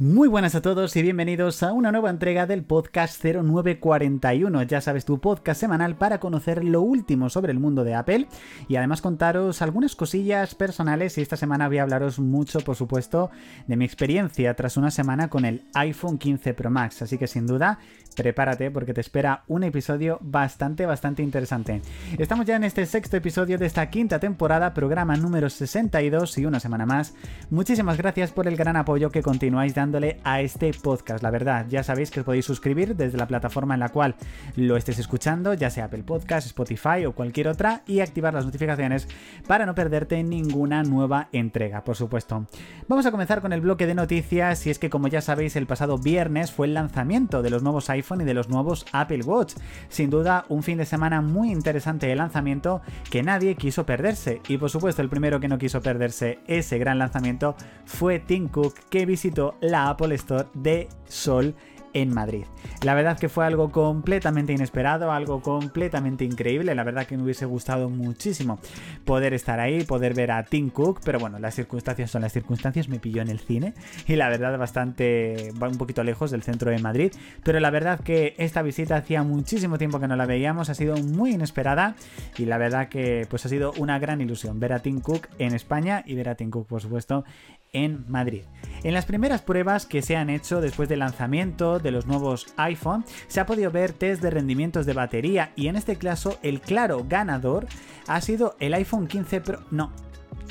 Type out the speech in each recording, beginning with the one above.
Muy buenas a todos y bienvenidos a una nueva entrega del podcast 0941. Ya sabes, tu podcast semanal para conocer lo último sobre el mundo de Apple y además contaros algunas cosillas personales. Y esta semana voy a hablaros mucho, por supuesto, de mi experiencia tras una semana con el iPhone 15 Pro Max. Así que sin duda, prepárate porque te espera un episodio bastante, bastante interesante. Estamos ya en este sexto episodio de esta quinta temporada, programa número 62 y una semana más. Muchísimas gracias por el gran apoyo que continuáis dando a este podcast. La verdad, ya sabéis que os podéis suscribir desde la plataforma en la cual lo estés escuchando, ya sea Apple Podcast, Spotify o cualquier otra, y activar las notificaciones para no perderte ninguna nueva entrega, por supuesto. Vamos a comenzar con el bloque de noticias, y es que como ya sabéis, el pasado viernes fue el lanzamiento de los nuevos iPhone y de los nuevos Apple Watch. Sin duda, un fin de semana muy interesante de lanzamiento que nadie quiso perderse. Y por supuesto, el primero que no quiso perderse ese gran lanzamiento fue Tim Cook, que visitó la Apple Store de Sol en Madrid. La verdad que fue algo completamente inesperado, algo completamente increíble. La verdad que me hubiese gustado muchísimo poder estar ahí, poder ver a Tim Cook, pero bueno, las circunstancias son las circunstancias. Me pilló en el cine y la verdad bastante, un poquito lejos del centro de Madrid. Pero la verdad que esta visita hacía muchísimo tiempo que no la veíamos, ha sido muy inesperada y la verdad que pues ha sido una gran ilusión ver a Tim Cook en España y ver a Tim Cook, por supuesto, en Madrid. En las primeras pruebas que se han hecho después del lanzamiento de los nuevos iPhone, se ha podido ver test de rendimientos de batería y en este caso el claro ganador ha sido el iPhone 15 Pro, no,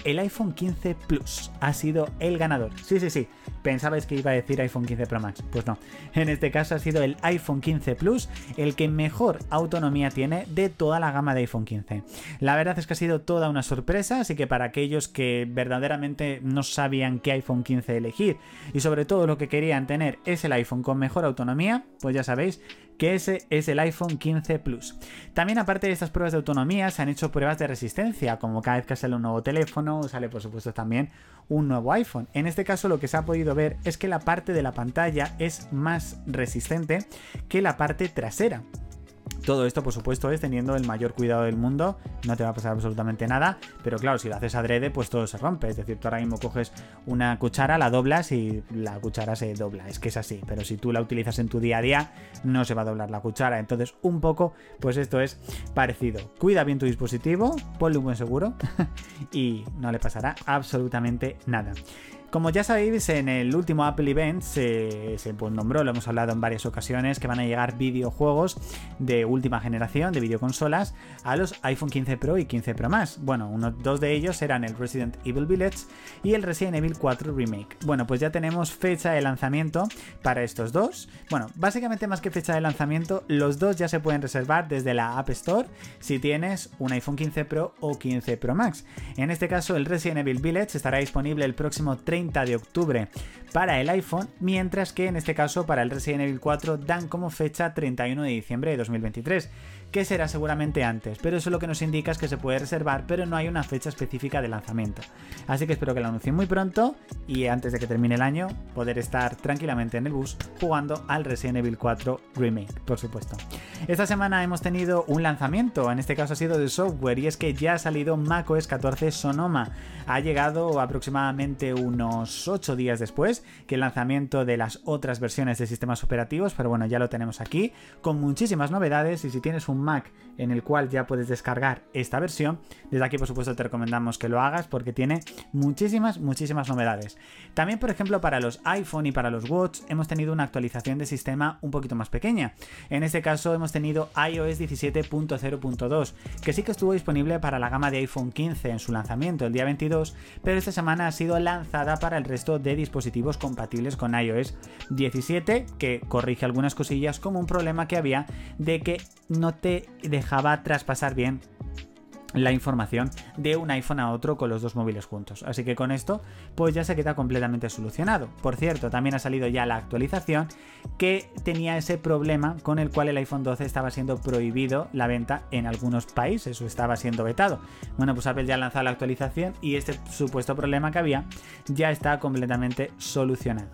el iPhone 15 Plus ha sido el ganador. Sí, sí, sí. Pensabais que iba a decir iPhone 15 Pro Max. Pues no. En este caso ha sido el iPhone 15 Plus el que mejor autonomía tiene de toda la gama de iPhone 15. La verdad es que ha sido toda una sorpresa, así que para aquellos que verdaderamente no sabían qué iPhone 15 elegir y sobre todo lo que querían tener es el iPhone con mejor autonomía, pues ya sabéis que ese es el iPhone 15 Plus. También aparte de estas pruebas de autonomía, se han hecho pruebas de resistencia, como cada vez que sale un nuevo teléfono, sale por supuesto también un nuevo iPhone. En este caso lo que se ha podido ver es que la parte de la pantalla es más resistente que la parte trasera. Todo esto, por supuesto, es teniendo el mayor cuidado del mundo, no te va a pasar absolutamente nada, pero claro, si lo haces adrede, pues todo se rompe. Es decir, tú ahora mismo coges una cuchara, la doblas y la cuchara se dobla. Es que es así, pero si tú la utilizas en tu día a día, no se va a doblar la cuchara. Entonces, un poco, pues esto es parecido. Cuida bien tu dispositivo, ponle un buen seguro y no le pasará absolutamente nada. Como ya sabéis, en el último Apple Event se, pues, nombró, lo hemos hablado en varias ocasiones, que van a llegar videojuegos de última generación, de videoconsolas, a los iPhone 15 Pro y 15 Pro Max. Bueno, uno, dos de ellos eran el Resident Evil Village y el Resident Evil 4 Remake. Bueno, pues ya tenemos fecha de lanzamiento para estos dos. Bueno, básicamente más que fecha de lanzamiento, los dos ya se pueden reservar desde la App Store si tienes un iPhone 15 Pro o 15 Pro Max. En este caso, el Resident Evil Village estará disponible el próximo 30 de octubre para el iPhone, mientras que en este caso para el Resident Evil 4 dan como fecha 31 de diciembre de 2023 que será seguramente antes, pero eso lo que nos indica es que se puede reservar, pero no hay una fecha específica de lanzamiento. Así que espero que lo anuncien muy pronto y antes de que termine el año poder estar tranquilamente en el bus jugando al Resident Evil 4 Remake, por supuesto. Esta semana hemos tenido un lanzamiento, en este caso ha sido de software, y es que ya ha salido macOS 14 Sonoma. Ha llegado aproximadamente unos 8 días después que el lanzamiento de las otras versiones de sistemas operativos, pero bueno, ya lo tenemos aquí, con muchísimas novedades y si tienes un Mac en el cual ya puedes descargar esta versión, desde aquí por supuesto te recomendamos que lo hagas porque tiene muchísimas, muchísimas novedades. También por ejemplo para los iPhone y para los Watch hemos tenido una actualización de sistema un poquito más pequeña. En este caso hemos tenido iOS 17.0.2, que sí que estuvo disponible para la gama de iPhone 15 en su lanzamiento el día 22, pero esta semana ha sido lanzada para el resto de dispositivos compatibles con iOS 17, que corrige algunas cosillas como un problema que había de que no dejaba traspasar bien la información de un iPhone a otro con los dos móviles juntos. Así que con esto, pues ya se queda completamente solucionado. Por cierto, también ha salido ya la actualización que tenía ese problema con el cual el iPhone 12 estaba siendo prohibido la venta en algunos países o estaba siendo vetado. Bueno, pues Apple ya ha lanzado la actualización y este supuesto problema que había ya está completamente solucionado.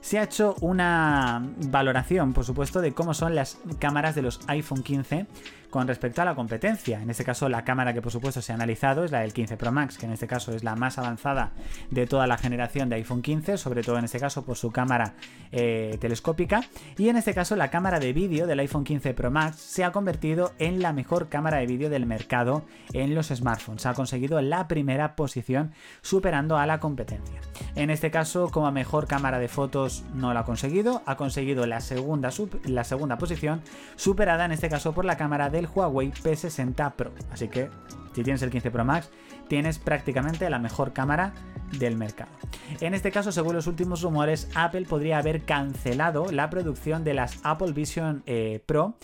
se ha hecho una valoración, por supuesto, de cómo son las cámaras de los iPhone 15 con respecto a la competencia. En este caso, la cámara que por supuesto se ha analizado es la del 15 Pro Max, que en este caso es la más avanzada de toda la generación de iPhone 15, sobre todo en este caso por su cámara eh, telescópica. Y en este caso, la cámara de vídeo del iPhone 15 Pro Max se ha convertido en la mejor cámara de vídeo del mercado en los smartphones. Ha conseguido la primera posición superando a la competencia. En este caso, como mejor cámara de fotos no lo ha conseguido, ha conseguido la segunda, la segunda posición, superada en este caso por la cámara del Huawei P60 Pro. Así que si tienes el 15 Pro Max, tienes prácticamente la mejor cámara del mercado. En este caso, según los últimos rumores, Apple podría haber cancelado la producción de las Apple Vision eh, Pro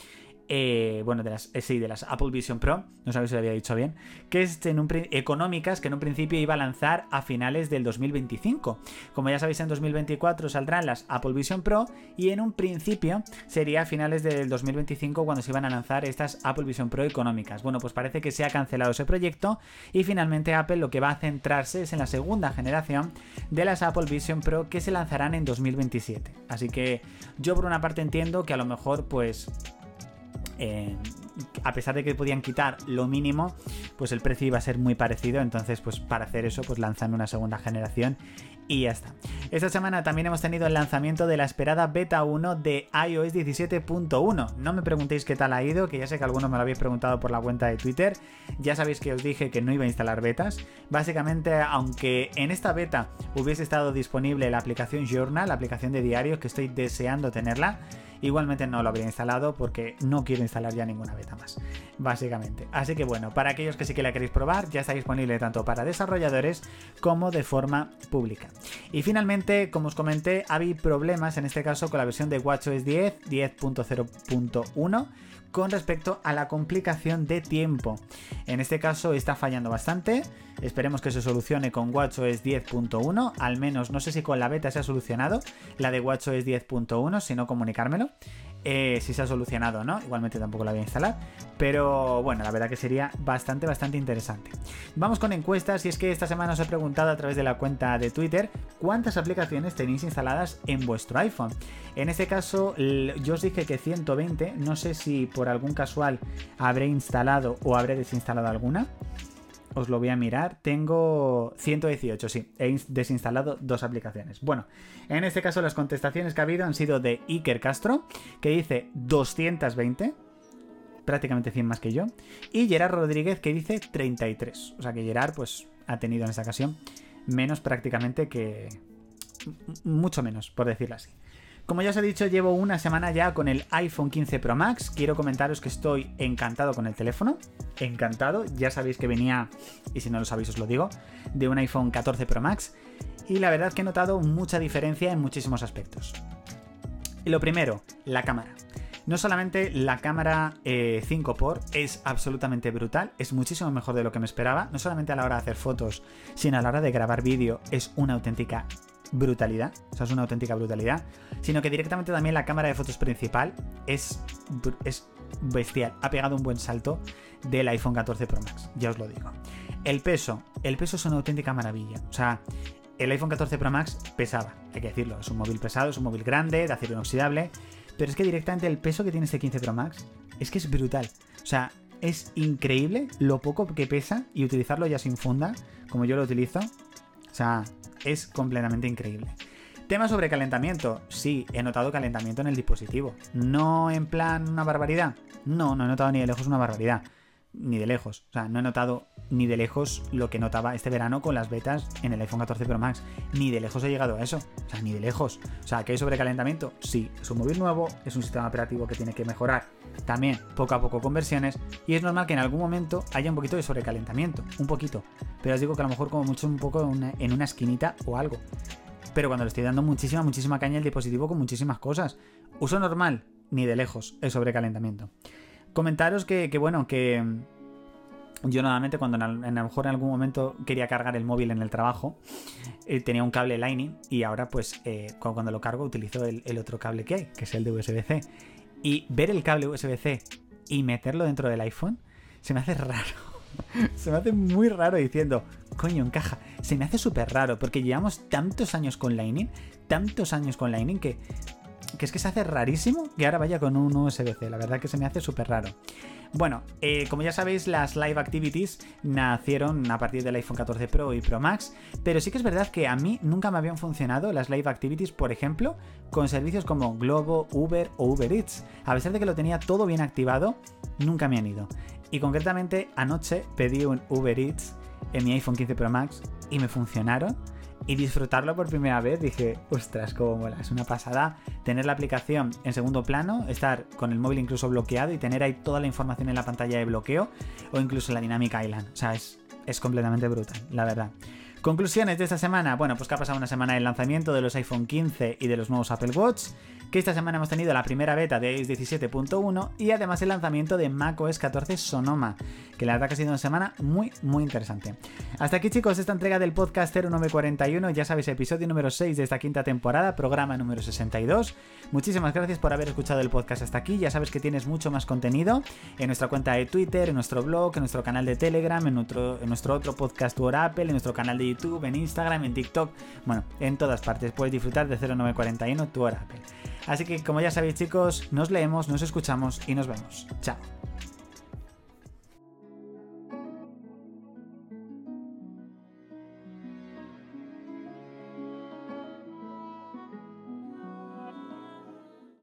eh, bueno, de las, eh, sí, de las Apple Vision Pro, no sabéis si lo había dicho bien, que es en un, económicas que en un principio iba a lanzar a finales del 2025. Como ya sabéis, en 2024 saldrán las Apple Vision Pro y en un principio sería a finales del 2025 cuando se iban a lanzar estas Apple Vision Pro económicas. Bueno, pues parece que se ha cancelado ese proyecto y finalmente Apple lo que va a centrarse es en la segunda generación de las Apple Vision Pro que se lanzarán en 2027. Así que yo por una parte entiendo que a lo mejor pues eh, a pesar de que podían quitar lo mínimo, pues el precio iba a ser muy parecido. Entonces, pues para hacer eso, pues lanzan una segunda generación y ya está. Esta semana también hemos tenido el lanzamiento de la esperada beta 1 de iOS 17.1. No me preguntéis qué tal ha ido, que ya sé que algunos me lo habéis preguntado por la cuenta de Twitter. Ya sabéis que os dije que no iba a instalar betas. Básicamente, aunque en esta beta hubiese estado disponible la aplicación Journal, la aplicación de diarios, que estoy deseando tenerla, Igualmente no lo habría instalado porque no quiero instalar ya ninguna beta más, básicamente. Así que bueno, para aquellos que sí que la queréis probar, ya está disponible tanto para desarrolladores como de forma pública. Y finalmente, como os comenté, había problemas en este caso con la versión de WatchOS 10, 10.0.1 con respecto a la complicación de tiempo. En este caso está fallando bastante. Esperemos que se solucione con WatchOS 10.1. Al menos no sé si con la beta se ha solucionado la de WatchOS 10.1, si no comunicármelo. Eh, si se ha solucionado o no. Igualmente tampoco la voy a instalar. Pero bueno, la verdad que sería bastante, bastante interesante. Vamos con encuestas y es que esta semana os he preguntado a través de la cuenta de Twitter cuántas aplicaciones tenéis instaladas en vuestro iPhone. En este caso yo os dije que 120, no sé si por algún casual habré instalado o habré desinstalado alguna os lo voy a mirar. Tengo 118, sí. He desinstalado dos aplicaciones. Bueno, en este caso las contestaciones que ha habido han sido de Iker Castro, que dice 220, prácticamente 100 más que yo, y Gerard Rodríguez, que dice 33. O sea que Gerard, pues, ha tenido en esta ocasión menos prácticamente que... Mucho menos, por decirlo así. Como ya os he dicho, llevo una semana ya con el iPhone 15 Pro Max. Quiero comentaros que estoy encantado con el teléfono. Encantado. Ya sabéis que venía, y si no lo sabéis os lo digo, de un iPhone 14 Pro Max. Y la verdad que he notado mucha diferencia en muchísimos aspectos. Y lo primero, la cámara. No solamente la cámara 5x eh, es absolutamente brutal, es muchísimo mejor de lo que me esperaba. No solamente a la hora de hacer fotos, sino a la hora de grabar vídeo es una auténtica brutalidad, o sea, es una auténtica brutalidad, sino que directamente también la cámara de fotos principal es, es bestial, ha pegado un buen salto del iPhone 14 Pro Max, ya os lo digo. El peso, el peso es una auténtica maravilla, o sea, el iPhone 14 Pro Max pesaba, hay que decirlo, es un móvil pesado, es un móvil grande, de acero inoxidable, pero es que directamente el peso que tiene este 15 Pro Max es que es brutal, o sea, es increíble lo poco que pesa y utilizarlo ya sin funda, como yo lo utilizo. O sea, es completamente increíble. Tema sobre calentamiento. Sí, he notado calentamiento en el dispositivo. No en plan una barbaridad. No, no he notado ni de lejos una barbaridad. Ni de lejos. O sea, no he notado ni de lejos lo que notaba este verano con las betas en el iPhone 14 Pro Max. Ni de lejos he llegado a eso. O sea, ni de lejos. O sea, ¿que hay sobrecalentamiento? Sí, es un móvil nuevo, es un sistema operativo que tiene que mejorar también poco a poco con versiones y es normal que en algún momento haya un poquito de sobrecalentamiento. Un poquito. Pero os digo que a lo mejor como mucho un poco en una esquinita o algo. Pero cuando le estoy dando muchísima, muchísima caña al dispositivo con muchísimas cosas. Uso normal, ni de lejos, el sobrecalentamiento. Comentaros que, bueno, que yo nuevamente cuando a lo mejor en algún momento quería cargar el móvil en el trabajo, eh, tenía un cable Lightning y ahora pues eh, cuando lo cargo utilizo el, el, otro cable que hay, que es el de USB-C. Y ver el cable USB-C y meterlo dentro del iPhone se me hace raro. se me hace muy raro diciendo, coño, encaja. Se me hace súper raro porque llevamos tantos años con Lightning, tantos años con Lightning que que es que se hace rarísimo que ahora vaya con un USB-C. La verdad que se me hace súper raro. Bueno, eh, como ya sabéis, las Live Activities nacieron a partir del iPhone 14 Pro y Pro Max, pero sí que es verdad que a mí nunca me habían funcionado las Live Activities, por ejemplo, con servicios como Globo, Uber o Uber Eats. A pesar de que lo tenía todo bien activado, nunca me han ido. Y concretamente anoche pedí un Uber Eats en mi iPhone 15 Pro Max y me funcionaron y disfrutarlo por primera vez, dije, ostras, cómo mola, es una pasada tener la aplicación en segundo plano, estar con el móvil incluso bloqueado y tener ahí toda la información en la pantalla de bloqueo o incluso la Dynamic Island. O sea, es, es completamente brutal, la verdad. Conclusiones de esta semana. Bueno, pues que ha pasado una semana del lanzamiento de los iPhone 15 y de los nuevos Apple Watch que esta semana hemos tenido la primera beta de iOS 17.1 y además el lanzamiento de macOS 14 Sonoma, que la verdad que ha sido una semana muy, muy interesante. Hasta aquí chicos, esta entrega del podcast 0941, ya sabéis, episodio número 6 de esta quinta temporada, programa número 62. Muchísimas gracias por haber escuchado el podcast hasta aquí, ya sabes que tienes mucho más contenido en nuestra cuenta de Twitter, en nuestro blog, en nuestro canal de Telegram, en nuestro, en nuestro otro podcast por Apple, en nuestro canal de YouTube, en Instagram, en TikTok, bueno, en todas partes puedes disfrutar de 0941 tu Apple. Así que como ya sabéis chicos, nos leemos, nos escuchamos y nos vemos. Chao.